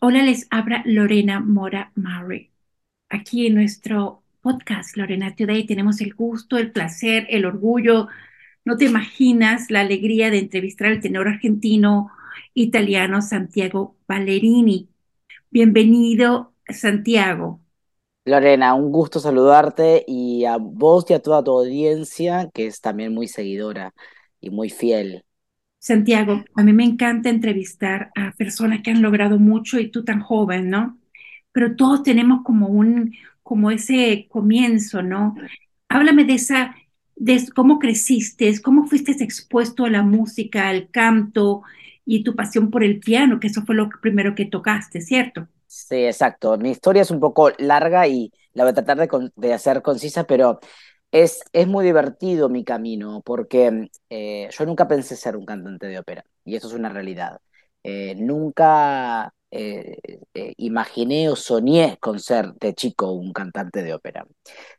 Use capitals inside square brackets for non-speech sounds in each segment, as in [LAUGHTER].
Hola, les habla Lorena Mora Murray. Aquí en nuestro podcast Lorena Today tenemos el gusto, el placer, el orgullo. No te imaginas la alegría de entrevistar al tenor argentino italiano Santiago Ballerini. Bienvenido, Santiago. Lorena, un gusto saludarte y a vos y a toda tu audiencia, que es también muy seguidora y muy fiel. Santiago, a mí me encanta entrevistar a personas que han logrado mucho y tú tan joven, ¿no? Pero todos tenemos como un, como ese comienzo, ¿no? Háblame de esa, de cómo creciste, cómo fuiste expuesto a la música, al canto y tu pasión por el piano, que eso fue lo primero que tocaste, ¿cierto? Sí, exacto. Mi historia es un poco larga y la voy a tratar de, de hacer concisa, pero es, es muy divertido mi camino porque eh, yo nunca pensé ser un cantante de ópera y eso es una realidad. Eh, nunca eh, imaginé o soñé con ser de chico un cantante de ópera.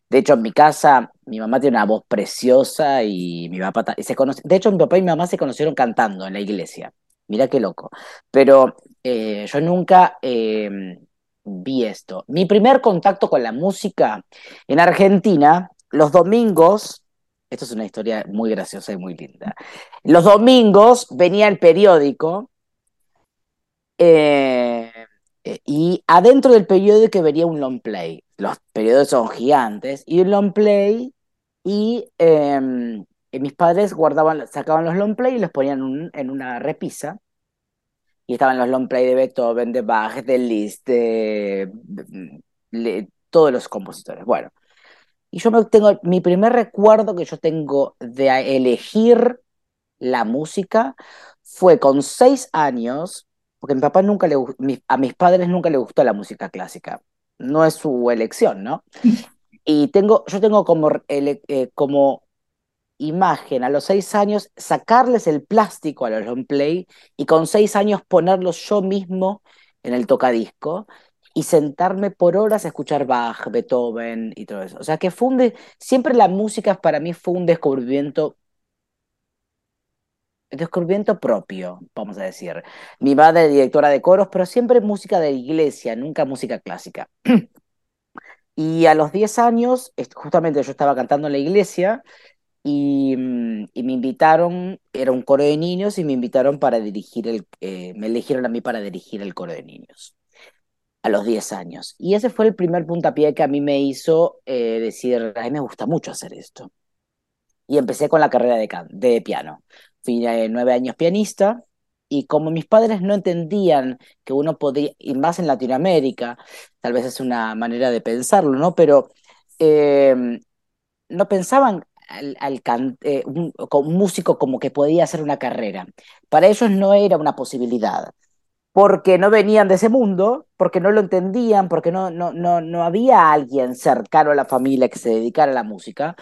De hecho, en mi casa, mi mamá tiene una voz preciosa y mi papá se. De hecho, mi papá y mi mamá se conocieron cantando en la iglesia. Mira qué loco. Pero yo nunca vi esto. Mi primer contacto con la música en Argentina los domingos, esto es una historia muy graciosa y muy linda, los domingos venía el periódico eh, y adentro del periódico venía un long play. Los periódicos son gigantes y un long play y, em, mis padres guardaban, sacaban los long play y los ponían en una repisa y estaban los long play de Beethoven, de Bach, de Liszt, de todos los compositores. Bueno, y yo me tengo, mi primer recuerdo que yo tengo de elegir la música fue con seis años, porque mi papá nunca le, a mis padres nunca le gustó la música clásica. No es su elección, ¿no? [LAUGHS] Y tengo, yo tengo como, eh, como imagen a los seis años sacarles el plástico a los long play y con seis años ponerlos yo mismo en el tocadisco y sentarme por horas a escuchar Bach, Beethoven y todo eso. O sea que funde, siempre la música para mí fue un descubrimiento, descubrimiento propio, vamos a decir. Mi madre es directora de coros, pero siempre música de iglesia, nunca música clásica. [CLEARS THROAT] Y a los 10 años, justamente yo estaba cantando en la iglesia y, mm, y, me invitaron, era un coro de niños y me invitaron para dirigir el, eh, me eligieron a mí para dirigir el coro de niños a los 10 años. Y ese fue el primer puntapié que a mí me hizo eh, decir, a mí me gusta mucho hacer esto. Y empecé con la carrera de, de piano. Fui eh, nueve años pianista y como mis padres no entendían que uno podía, y más en Latinoamérica, tal vez es una manera de pensarlo, ¿no? Pero em, no pensaban al, al eh, un, un músico como que podía hacer una carrera. Para ellos no era una posibilidad porque no venían de ese mundo, porque no lo entendían, porque no, no, no, no había alguien cercano a la familia que se dedicara a la música.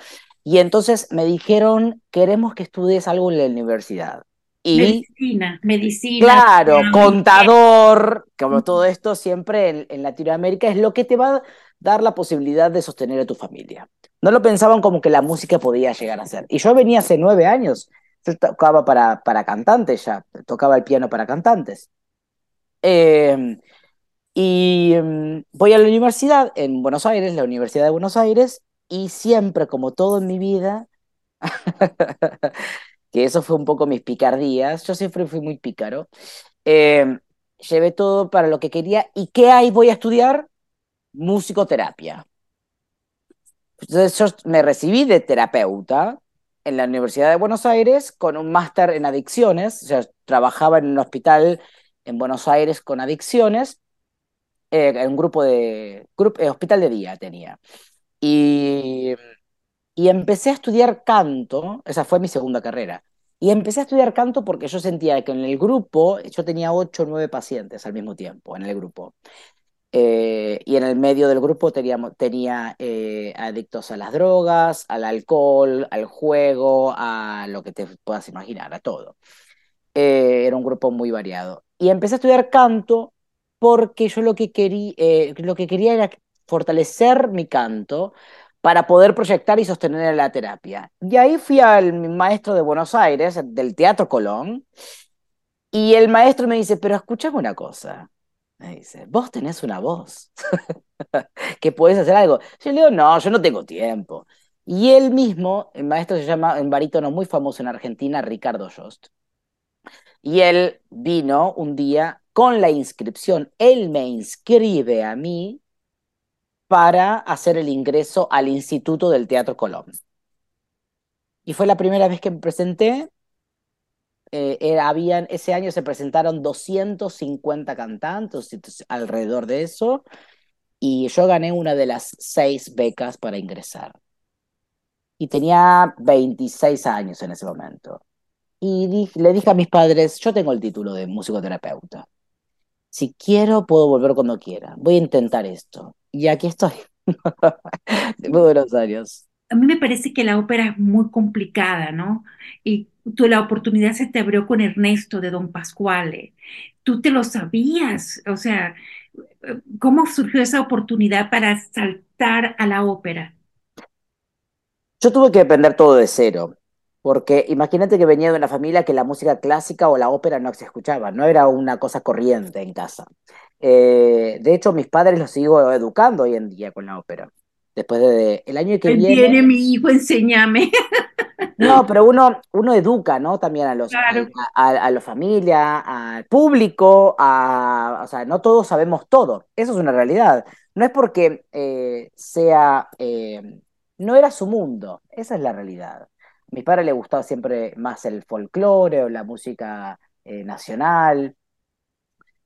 Y entonces me dijeron, queremos que estudies algo en la universidad. Y, medicina, medicina. Claro, contador, como todo esto siempre en, en, Latinoamérica es lo que te va a dar la posibilidad de sostener a tu familia. No lo pensaban como que la música podía llegar a ser. Y yo venía hace nueve años, yo tocaba para, para cantantes ya, tocaba el piano para cantantes. Em, y em, voy a la universidad en Buenos Aires, la Universidad de Buenos Aires, y siempre, como todo en mi vida, [LAUGHS] que eso fue un poco mis picardías, yo siempre fui muy pícaro, em, llevé todo para lo que quería. ¿Y qué hay? Voy a estudiar musicoterapia. Entonces yo me recibí de terapeuta en la Universidad de Buenos Aires con un máster en adicciones, o sea, trabajaba en un hospital en Buenos Aires con adicciones, eh, un grupo de, grupo, eh, hospital de día tenía. Y, y empecé a estudiar canto, esa fue mi segunda carrera. Y empecé a estudiar canto porque yo sentía que en el grupo, yo tenía ocho o nueve pacientes al mismo tiempo en el grupo. Eh, y en el medio del grupo teníamos, tenía eh, adictos a las drogas, al alcohol, al juego, a lo que te puedas imaginar, a todo. era un grupo muy variado y empecé a estudiar canto porque yo lo que, quería, eh, lo que quería era fortalecer mi canto para poder proyectar y sostener la terapia. Y ahí fui al maestro de Buenos Aires, del Teatro Colón, y el maestro me dice, pero escúchame una cosa, Me dice, vos tenés una voz, [LAUGHS] que podés hacer algo. Yo le digo, no, yo no tengo tiempo. Y él mismo, el maestro se llama, un barítono muy famoso en Argentina, Ricardo Jost. Y él vino un día con la inscripción, él me inscribe a mí para hacer el ingreso al Instituto del Teatro Colón. Y fue la primera vez que me presenté. Eh, habían, ese año se presentaron 250 cantantes alrededor de eso, y yo gané una de las seis becas para ingresar. Y tenía 26 años en ese momento. Y le dije a mis padres, yo tengo el título de musicoterapeuta. Si quiero, puedo volver cuando quiera. Voy a intentar esto. Y aquí estoy. [LAUGHS] de buenos años a mí me parece que la ópera es muy complicada, ¿no? Y tú la oportunidad se te abrió con Ernesto de Don Pasquale. Tú te lo sabías, o sea, ¿cómo surgió esa oportunidad para saltar a la ópera? Yo tuve que aprender todo de cero, porque imagínate que venía de una familia que la música clásica o la ópera no se escuchaba, no era una cosa corriente en casa. Eh, de hecho, mis padres los sigo educando hoy en día con la ópera después de el año que viene. Viene mi hijo, enséñame. [LAUGHS] No, pero uno, uno educa, ¿no? También a los a, la familia, al público, a, o sea, no todos sabemos todo. Eso es una realidad. No es porque eh, sea, eh, no era su mundo. Esa es la realidad. A mi padre le gustaba siempre más el folclore o la música eh, nacional,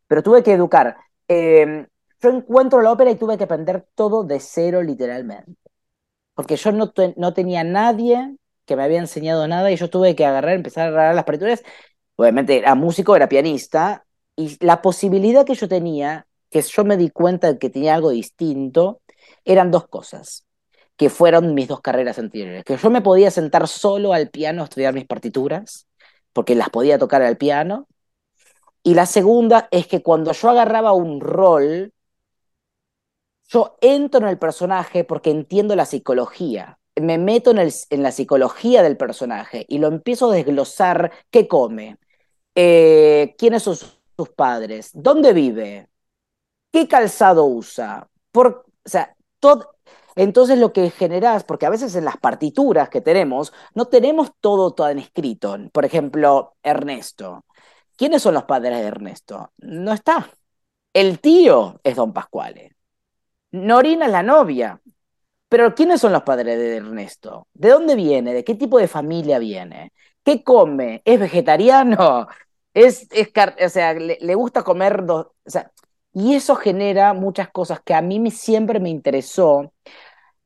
pero tuve que educar yo encuentro la ópera y tuve que aprender todo de cero literalmente. Porque yo no, no tenía nadie que me había enseñado nada y yo tuve que agarrar, empezar a agarrar las partituras. Obviamente era músico, era pianista, y la posibilidad que yo tenía, que yo me di cuenta de que tenía algo distinto, eran dos cosas, que fueron mis dos carreras anteriores. Que yo me podía sentar solo al piano a estudiar mis partituras, porque las podía tocar al piano. Y la segunda es que cuando yo agarraba un rol, yo entro en el personaje porque entiendo la psicología, me meto en, el, en la psicología del personaje y lo empiezo a desglosar. Qué come, eh, quiénes son sus padres, dónde vive, qué calzado usa, por, o sea, todo, entonces lo que generas, porque a veces en las partituras que tenemos, no tenemos todo tan escrito. Por ejemplo, Ernesto. ¿Quiénes son los padres de Ernesto? No está. El tío es Don Pascuale. Norina es la novia. Pero ¿quiénes son los padres de Ernesto? ¿De dónde viene? ¿De qué tipo de familia viene? ¿Qué come? ¿Es vegetariano? [LAUGHS] ¿Es, es o sea, le, gusta comer dos? O sea, y eso genera muchas cosas que a mí siempre me interesó.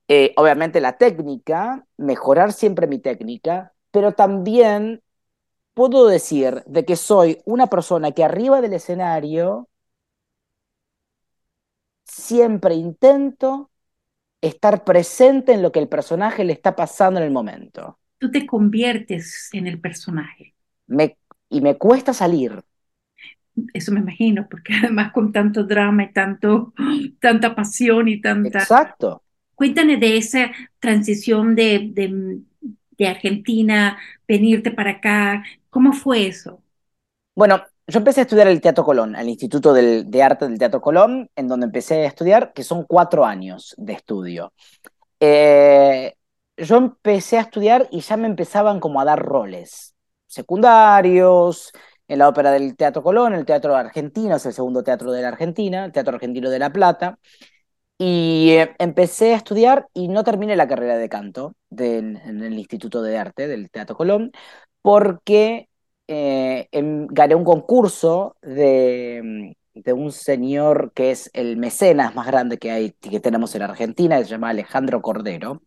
Eh, obviamente la técnica, mejorar siempre mi técnica, pero también puedo decir de que soy una persona que arriba del escenario siempre intento estar presente en lo que el personaje le está pasando en el momento. Tú te conviertes en el personaje. Me, y me cuesta salir. Eso me imagino, porque además con tanto drama y tanto, tanta pasión y tanta... Exacto. Cuéntame de esa transición de, de, de Argentina, venirte para acá. ¿Cómo fue eso? Bueno, yo empecé a estudiar el Teatro Colón, el Instituto de Arte del Teatro Colón, en donde empecé a estudiar, que son cuatro años de estudio. Eh, yo empecé a estudiar y ya me empezaban como a dar roles secundarios, en la ópera del Teatro Colón, el Teatro Argentino, es el segundo teatro de la Argentina, el Teatro Argentino de La Plata. Y eh, empecé a estudiar y no terminé la carrera de canto en el Instituto de Arte del Teatro Colón, porque eh, gané un concurso de, de, un señor que es el mecenas más grande que, hay, que tenemos en Argentina, se llama Alejandro Cordero.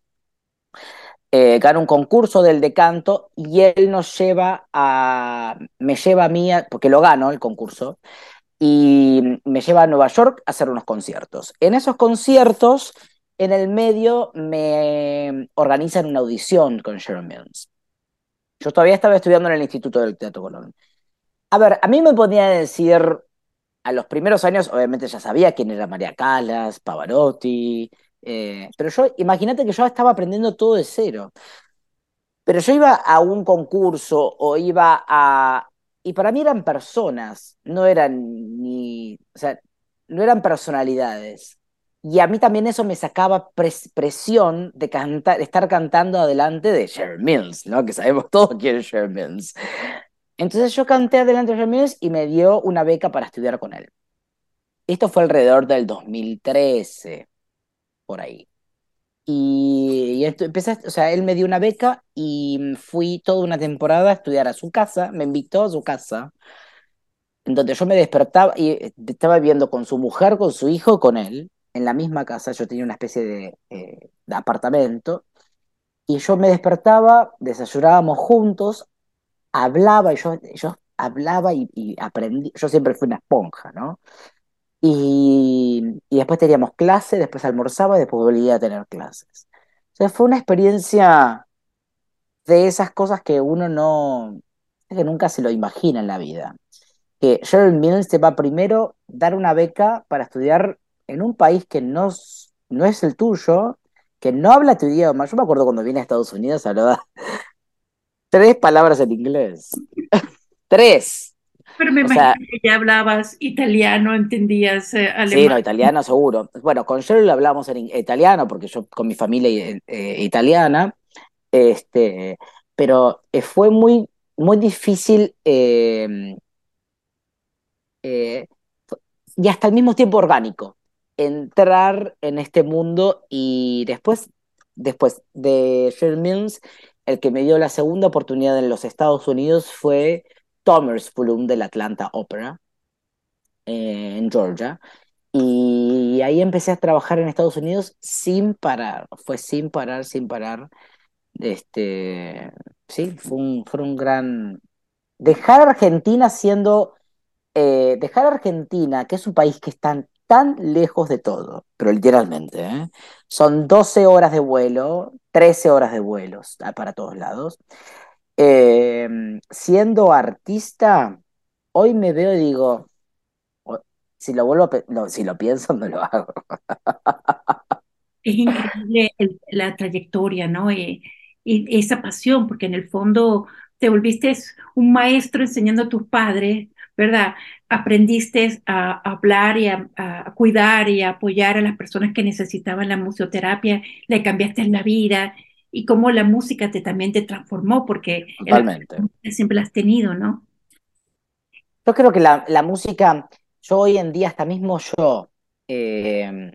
Eh, un concurso del de canto y él nos lleva a, me lleva a mí, porque lo gano el concurso, y me lleva a Nueva York a hacer unos conciertos. En esos conciertos, en el medio, me organizan una audición con Sharon Mills. Yo todavía estaba estudiando en el Instituto del Teatro Colón. A ver, a mí me podía decir, a los primeros años, obviamente ya sabía quién era María Calas, Pavarotti, eh, pero yo, imagínate que yo estaba aprendiendo todo de cero. Pero yo iba a un concurso o iba a... Y para mí eran personas, no eran ni... O sea, no eran personalidades. Y a mí también eso me sacaba presión de cantar, estar cantando adelante de Sharon Mills, ¿no? Que sabemos [LAUGHS] todos quién es Sharon Mills. Entonces yo canté adelante de Sharon Mills y me dio una beca para estudiar con él. Esto fue alrededor del 2013, por ahí. Y, esto, empecé, o sea, él me dio una beca y fui toda una temporada a estudiar a su casa, me invitó a su casa, en donde yo me despertaba y eh, estaba viviendo con su mujer, con su hijo, con él en la misma casa, yo tenía una especie de, eh, apartamento, y yo me despertaba, desayunábamos juntos, hablaba, y yo, yo hablaba y, aprendí, yo siempre fui una esponja, ¿no? Y, después teníamos clases, después almorzaba y después volvía a tener clases. O fue una experiencia de esas cosas que uno no, que nunca se lo imagina en la vida. Que Sheryl Mills te va primero dar una beca para estudiar en un país que no, no es el tuyo, que no habla tu idioma. Yo me acuerdo cuando vine a Estados Unidos, hablaba [LAUGHS] tres palabras en inglés. [LAUGHS] tres. Pero me imagino que ya hablabas italiano, entendías alemán. Sí, no, italiano seguro. Bueno, con Cheryl hablamos en italiano, porque yo con mi familia eh, eh, italiana, este, pero eh, fue muy, muy difícil y hasta al mismo tiempo orgánico entrar en este mundo y después, después de Sheryl Mills, el que me dio la segunda oportunidad en los Estados Unidos fue Thomas Bloom del Atlanta Opera eh, en Georgia. Y ahí empecé a trabajar en Estados Unidos sin parar, fue sin parar, sin parar. Este, sí, fue un, fue un gran... Dejar Argentina siendo... Eh, dejar Argentina, que es un país que está tan lejos de todo, pero literalmente. ¿eh? Son 12 horas de vuelo, 13 horas de vuelos ah, para todos lados. Em, siendo artista, hoy me veo y digo, si lo vuelvo si lo pienso, no lo hago. [LAUGHS] Es increíble la trayectoria, ¿no? y esa pasión, porque en el fondo te volviste un maestro enseñando a tus padres ¿verdad? Aprendiste a, hablar y a, cuidar y a apoyar a las personas que necesitaban la musicoterapia, le cambiaste la vida y cómo la música te, también te transformó, porque siempre la has tenido, ¿no? Yo creo que la, música, yo hoy en día, hasta mismo yo, eh,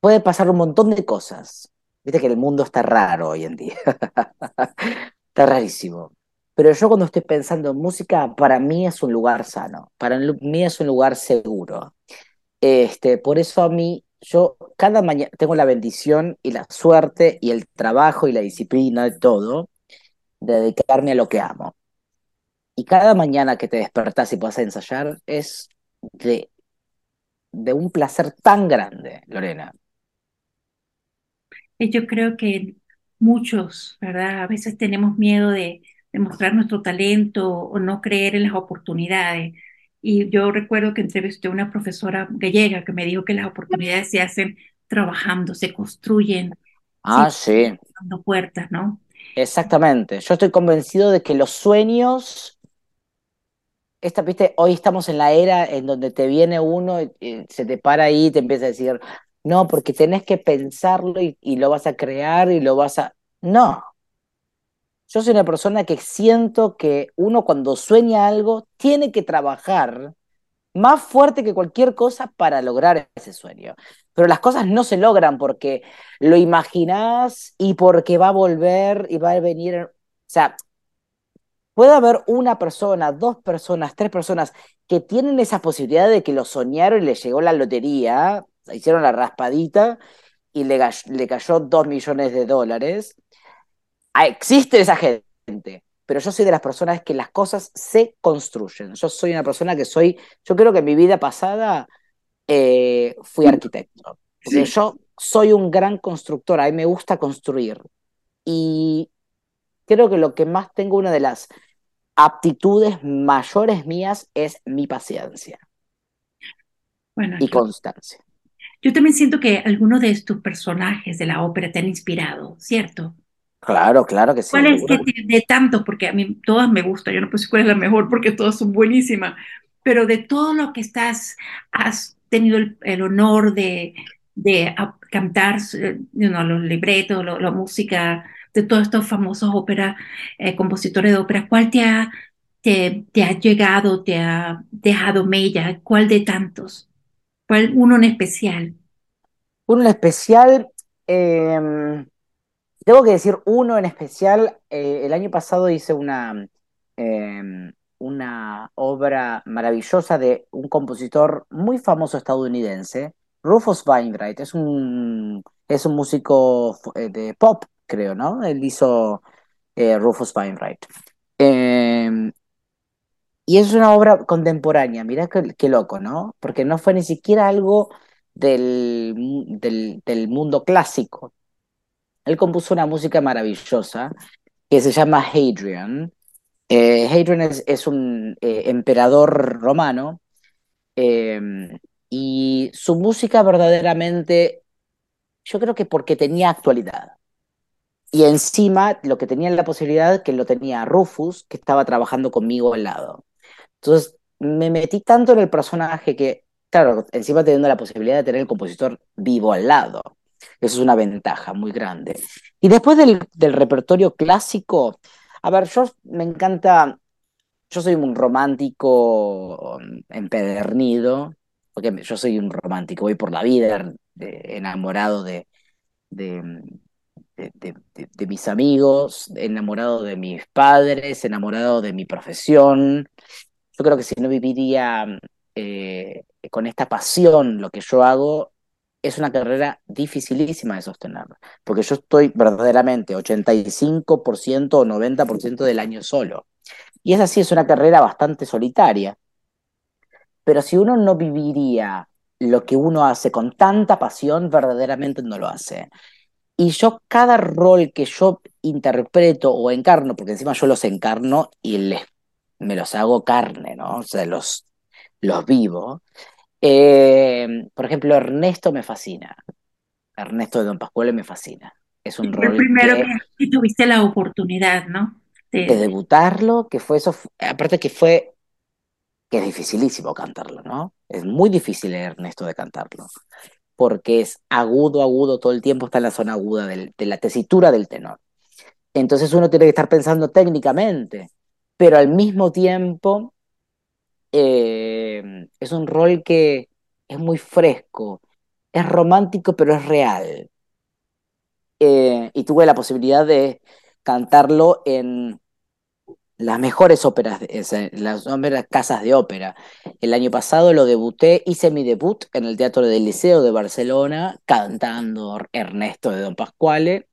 puede pasar un montón de cosas. Viste que el mundo está raro hoy en día. [LAUGHS] está rarísimo. Pero yo cuando estoy pensando en música, para mí es un lugar sano, para mí es un lugar seguro. Este, por eso a mí, yo cada mañana tengo la bendición y la suerte y el trabajo y la disciplina de todo de dedicarme a lo que amo. Y cada mañana que te despertás y puedes ensayar es de, de un placer tan grande, Lorena. Yo creo que muchos, ¿verdad? A veces tenemos miedo de, demostrar nuestro talento o no creer en las oportunidades. Y yo recuerdo que entrevisté a una profesora gallega que me dijo que las oportunidades se hacen trabajando, se construyen. Ah, sí. Dando puertas, ¿no? Exactamente. Yo estoy convencido de que los sueños, esta, viste, hoy estamos en la era en donde te viene uno y, se te para ahí y te empieza a decir, no, porque tenés que pensarlo y, y lo vas a crear y lo vas a... No, yo soy una persona que siento que uno cuando sueña algo tiene que trabajar más fuerte que cualquier cosa para lograr ese sueño. Pero las cosas no se logran porque lo imaginas y porque va a volver y va a venir. O sea, puede haber una persona, dos personas, tres personas que tienen esa posibilidad de que lo soñaron y le llegó la lotería, hicieron la raspadita y le, le cayó dos millones de dólares existe esa gente, pero yo soy de las personas que las cosas se construyen. Yo soy una persona que soy, yo creo que en mi vida pasada eh, fui arquitecto. [LAUGHS] yo soy un gran constructor, a mí me gusta construir. Y creo que lo que más tengo, una de las aptitudes mayores mías es mi paciencia y constancia. Yo también siento que algunos de estos personajes de la ópera te han inspirado, ¿cierto? Claro, claro que sí. ¿Cuál es de, tanto? Porque a mí todas me gustan, yo no sé cuál es la mejor porque todas son buenísimas. pero de todo lo que estás, has tenido el, honor de, de cantar you los libretos, la música de todos estos famosos ópera, eh, compositores de ópera, ¿cuál te ha, te, te, ha llegado, te ha dejado mella? ¿Cuál de tantos? ¿Cuál uno en especial? Uno en especial, eh, tengo que decir uno en especial. Eh, el año pasado hice una, em, una obra maravillosa de un compositor muy famoso estadounidense, Rufus Wainwright. Es un, es un músico eh, de pop, creo, ¿no? Él hizo eh, Rufus Wainwright. Em, y es una obra contemporánea, mira qué, loco, ¿no? Porque no fue ni siquiera algo del, del mundo clásico, él compuso una música maravillosa que se llama Hadrian. Eh, Hadrian es, un eh, emperador romano em, y su música verdaderamente, yo creo que porque tenía actualidad. Y encima lo que tenía la posibilidad que lo tenía Rufus, que estaba trabajando conmigo al lado. Entonces me metí tanto en el personaje que, claro, encima teniendo la posibilidad de tener el compositor vivo al lado. Eso es una ventaja muy grande. Y después del, repertorio clásico, a ver, yo me encanta, yo soy un romántico empedernido, porque yo soy un romántico, voy por la vida enamorado de, de, de, mis amigos, enamorado de mis padres, enamorado de mi profesión. Yo creo que si no viviría eh, con esta pasión lo que yo hago, es una carrera dificilísima de sostener, porque yo estoy verdaderamente 85% o 90% del año solo. Y es así, es una carrera bastante solitaria. Pero si uno no viviría lo que uno hace con tanta pasión, verdaderamente no lo hace. Y yo cada rol que yo interpreto o encarno, porque encima yo los encarno y les, me los hago carne, ¿no? O sea, los, los vivo, eh, por ejemplo, Ernesto me fascina. Ernesto de Don Pascual me fascina. Es un rol. primero que, tuviste la oportunidad, ¿no? De... debutarlo, que fue eso. Aparte que fue. que es dificilísimo cantarlo, ¿no? Es muy difícil Ernesto de cantarlo. Porque es agudo, agudo, todo el tiempo está en la zona aguda de la tesitura del tenor. Entonces uno tiene que estar pensando técnicamente, pero al mismo tiempo eh, es un rol que es muy fresco, es romántico, pero es real. Eh, y tuve la posibilidad de cantarlo en las mejores óperas, las óperas casas de ópera. El año pasado lo debuté, hice mi debut en el Teatro del Liceo de Barcelona, cantando Ernesto de Don Pasquale.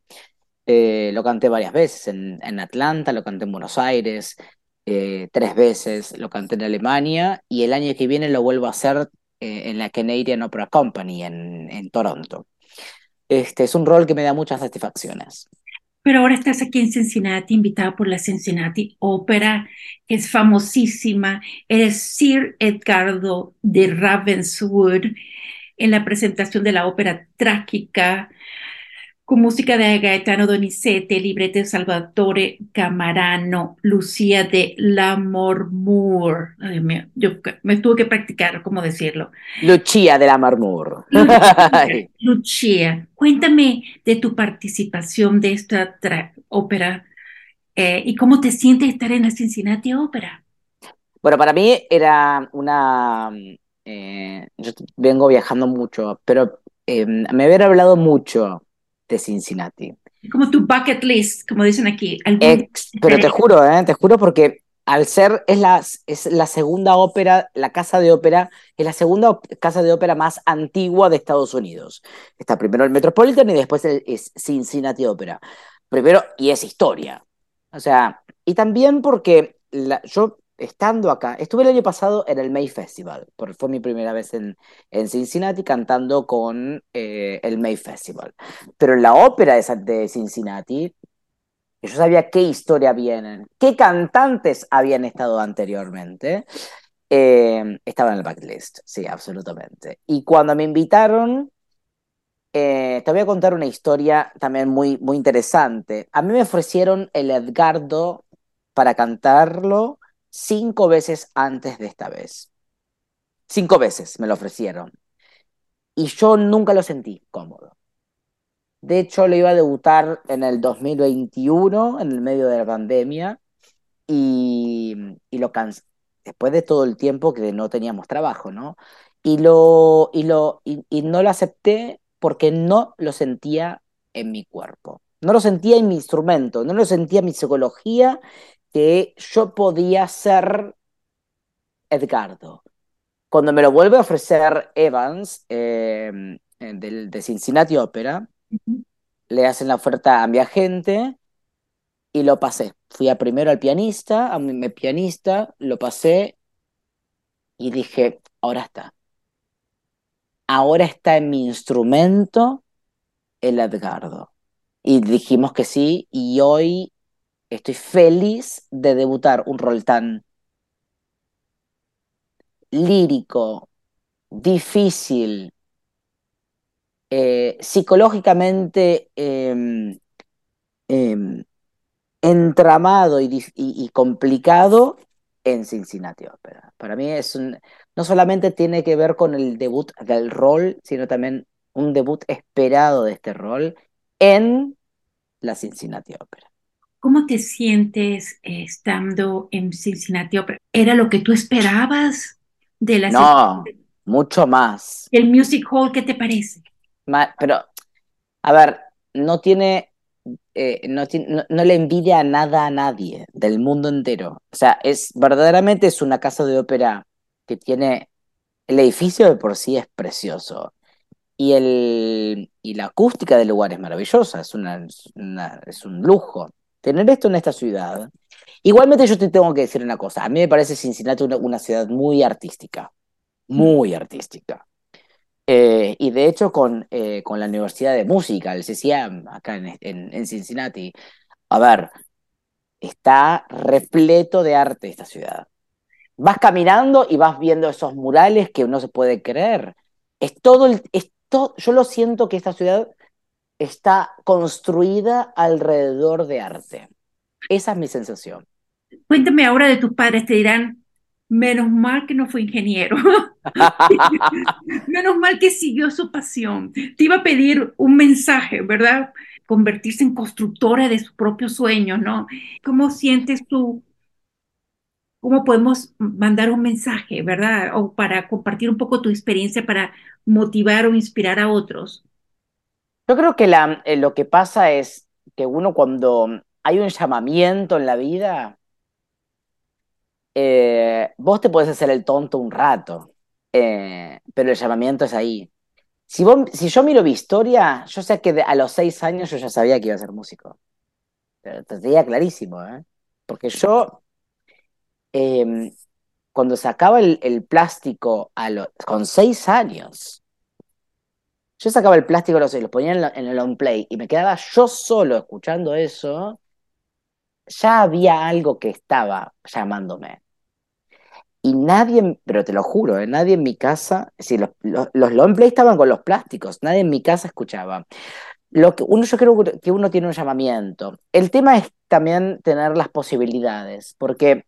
Eh, lo canté varias veces en, Atlanta, lo canté en Buenos Aires, eh, tres veces, lo canté en Alemania y el año que viene lo vuelvo a hacer eh, en la Canadian Opera Company en, Toronto. Este es un rol que me da muchas satisfacciones. Pero ahora estás aquí en Cincinnati, invitada por la Cincinnati Opera, que es famosísima. Eres Sir Edgardo de Ravenswood en la presentación de la ópera trágica con música de Gaetano Donizetti, libreto de Salvatore Camarano, Lucía de Lammermoor. yo me tuve que practicar cómo decirlo. Lucía de Lammermoor. [LAUGHS] Lucía, cuéntame de tu participación de esta ópera eh, y cómo te sientes estar en la Cincinnati Ópera. Bueno, para mí era una... Eh, yo vengo viajando mucho, pero eh, me habían hablado mucho de Cincinnati. Como tu bucket list, como dicen aquí. pero te juro, ¿eh? te juro porque al ser, es la, es la segunda ópera, la casa de ópera, es la segunda casa de ópera más antigua de Estados Unidos. Está primero el Metropolitan y después es Cincinnati Opera. Primero, y es historia. O sea, y también porque la, yo estando acá, estuve el año pasado en el May Festival, porque fue mi primera vez en, en Cincinnati cantando con eh, el May Festival. Pero en la ópera de, de Cincinnati, yo sabía qué historia vienen, qué cantantes habían estado anteriormente. Eh, estaba en el backlist, sí, absolutamente. Y cuando me invitaron, eh, te voy a contar una historia también muy, muy interesante. A mí me ofrecieron el Edgardo para cantarlo cinco veces antes de esta vez. Cinco veces me lo ofrecieron. Y yo nunca lo sentí cómodo. De hecho, lo iba a debutar en el 2021, en el medio de la pandemia, y, lo cancelé. Después de todo el tiempo que no teníamos trabajo, ¿no? Y, lo, y, lo, y, y no lo acepté porque no lo sentía en mi cuerpo. No lo sentía en mi instrumento, no lo sentía en mi psicología, que yo podía ser Edgardo. Cuando me lo vuelve a ofrecer Evans eh, de, de, Cincinnati Opera, uh -huh. le hacen la oferta a mi agente y lo pasé. Fui a primero al pianista, a mi pianista, lo pasé y dije, ahora está. Ahora está en mi instrumento el Edgardo. Y dijimos que sí, y hoy estoy feliz de debutar un rol tan lírico, difícil, eh, psicológicamente eh, eh, entramado y, y, y, complicado en Cincinnati Opera. Para mí es un, no solamente tiene que ver con el debut del rol, sino también un debut esperado de este rol en la Cincinnati Opera. ¿Cómo te sientes estando en Cincinnati Opera? ¿Era lo que tú esperabas de la No, mucho más. ¿El Music Hall qué te parece? Pero, a ver, no tiene eh, no, no, no, le envidia nada a nadie del mundo entero. O sea, es verdaderamente es una casa de ópera que tiene el edificio de por sí es precioso y el y la acústica del lugar es maravillosa, es una, una, es un lujo tener esto en esta ciudad. Igualmente yo te tengo que decir una cosa, a mí me parece Cincinnati una, una ciudad muy artística, muy artística. Eh, y de hecho con, eh, con la Universidad de Música, el CCM, acá en, en, en, Cincinnati, a ver, está repleto de arte esta ciudad. Vas caminando y vas viendo esos murales que no se puede creer. Es todo el, es todo, yo lo siento que esta ciudad está construida alrededor de arte. Esa es mi sensación. Cuéntame ahora de tus padres, te dirán, menos mal que no fue ingeniero. [LAUGHS] menos mal que siguió su pasión. Te iba a pedir un mensaje, ¿verdad? Convertirse en constructora de sus propios sueños, ¿no? ¿Cómo sientes tú? ¿Cómo podemos mandar un mensaje, verdad? O para compartir un poco tu experiencia para motivar o inspirar a otros. Yo creo que eh, lo que pasa es que uno cuando hay un llamamiento en la vida, eh, vos te puedes hacer el tonto un rato, eh, pero el llamamiento es ahí. Si, vos, si yo miro mi historia, yo sé que a los seis años yo ya sabía que iba a ser músico. Pero te diría clarísimo, ¿eh? Porque yo, eh, cuando sacaba el, el plástico a lo, con seis años, yo sacaba el plástico y lo ponía en, el on play y me quedaba yo solo escuchando eso, ya había algo que estaba llamándome. Y nadie, pero te lo juro, ¿eh? nadie en mi casa, si los, los, los long play estaban con los plásticos, nadie en mi casa escuchaba. Lo que uno, yo creo que uno tiene un llamamiento. El tema es también tener las posibilidades, porque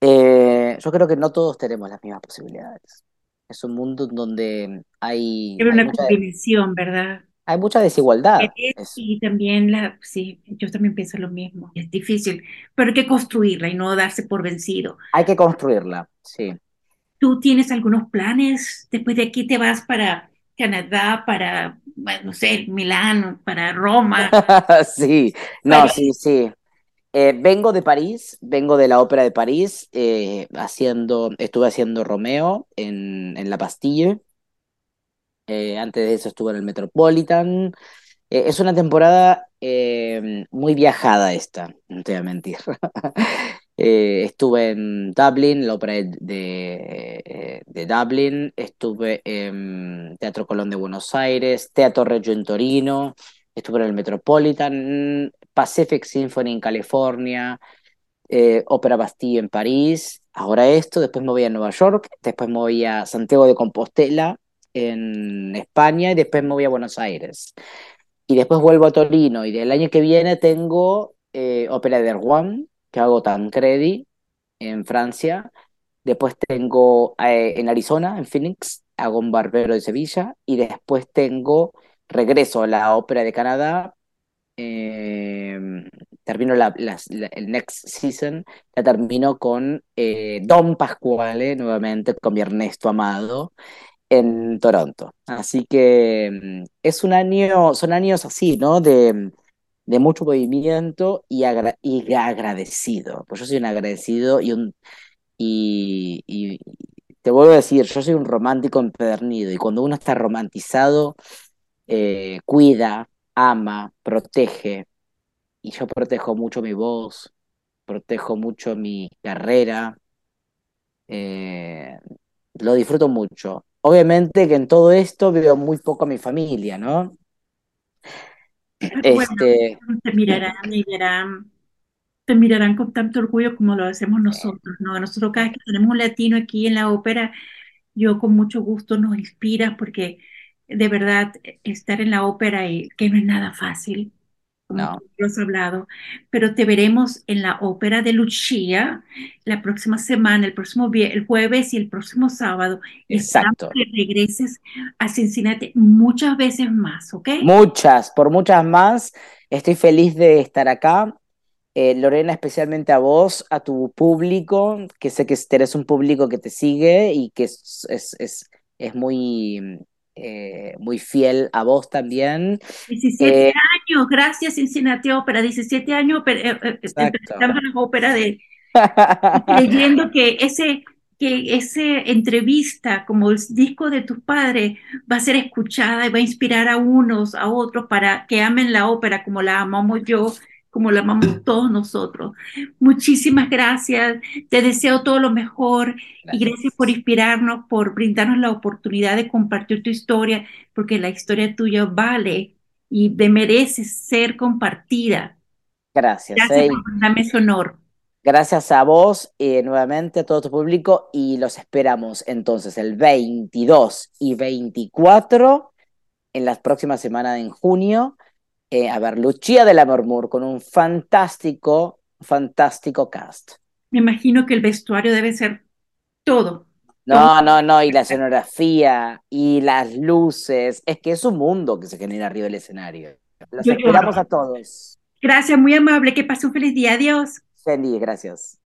eh, yo creo que no todos tenemos las mismas posibilidades. Es un mundo donde hay... Era una combinación, ¿verdad? Hay mucha desigualdad. Y también, la, sí, yo también pienso lo mismo. Es difícil, pero hay que construirla y no darse por vencido. Hay que construirla, sí. ¿Tú tienes algunos planes? Después de aquí te vas para Canadá, para, no sé, Milán, para Roma. [LAUGHS] sí, no, París. sí, sí. Eh, vengo de París, vengo de la ópera de París, eh, haciendo, estuve haciendo Romeo en, en La Bastille. Eh, antes de eso estuve en el Metropolitan. Eh, es una temporada eh, muy viajada esta, no te voy a mentir. [LAUGHS] estuve en Dublin, la ópera de, de, Dublin, estuve en Teatro Colón de Buenos Aires, Teatro Reggio en Torino, estuve en el Metropolitan, Pacific Symphony en California, Ópera Bastille en París, ahora esto, después me voy a Nueva York, después me voy a Santiago de Compostela, en España y después me voy a Buenos Aires. Y después vuelvo a Torino y del año que viene tengo eh, Ópera de Rouen, que hago Tancredi en Francia. Después tengo eh, en Arizona, en Phoenix, hago un barbero de Sevilla. Y después tengo, regreso a la Ópera de Canadá. Eh, termino la, el next season, la termino con eh, Don Pasquale, nuevamente, con mi Ernesto amado, en Toronto. Así que mm, es un año, son años así, ¿no? De, de mucho movimiento y, agra- y agradecido. Pues yo soy un agradecido y te vuelvo a decir, yo soy un romántico empedernido y cuando uno está romantizado, eh, cuida, ama, protege. Y yo protejo mucho mi voz, protejo mucho mi carrera, eh, lo disfruto mucho. Obviamente que en todo esto veo muy poco a mi familia, ¿no? [CLEARS THROAT] Bueno, Este, te mirarán verán, te mirarán con tanto orgullo como lo hacemos nosotros, ¿no? Nosotros cada vez que tenemos un latino aquí en la ópera, yo con mucho gusto nos inspira porque de verdad estar en la ópera y que no es nada fácil, como no, has hablado, pero te veremos en la ópera de Lucia la próxima semana, el próximo el jueves y el próximo sábado, exacto. que regreses a Cincinnati muchas veces más, ¿ok? Muchas, por muchas más. Estoy feliz de estar acá. Eh, Lorena, especialmente a vos, a tu público, que sé que tenés un público que te sigue y que es, es, es, es muy, eh, muy fiel a vos también. 17 Eh, años, gracias Cincinnati Ópera, 17 años oper- eh, eh, entrevistando las óperas de, [LAUGHS] creyendo que ese, que ese entrevista, como el disco de tus padres, va a ser escuchada y va a inspirar a unos, a otros para que amen la ópera como la amamos yo, como la amamos todos nosotros. Muchísimas gracias, te deseo todo lo mejor y gracias por inspirarnos, por brindarnos la oportunidad de compartir tu historia, porque la historia tuya vale y de- merece ser compartida. Gracias, Gracias eh, por darme ese honor. Gracias a vos, eh, nuevamente a todo tu público y los esperamos entonces el 22 y 24 en las próximas semanas en junio eh, a ver Lucia de la Murmur con un fantástico, fantástico cast. Me imagino que el vestuario debe ser todo. No, no, no, y la escenografía y las luces, es que es un mundo que se genera arriba del escenario. Los Yo esperamos lloro. a todos. Gracias, muy amable. Que pase un feliz día. Adiós. Sandy, gracias.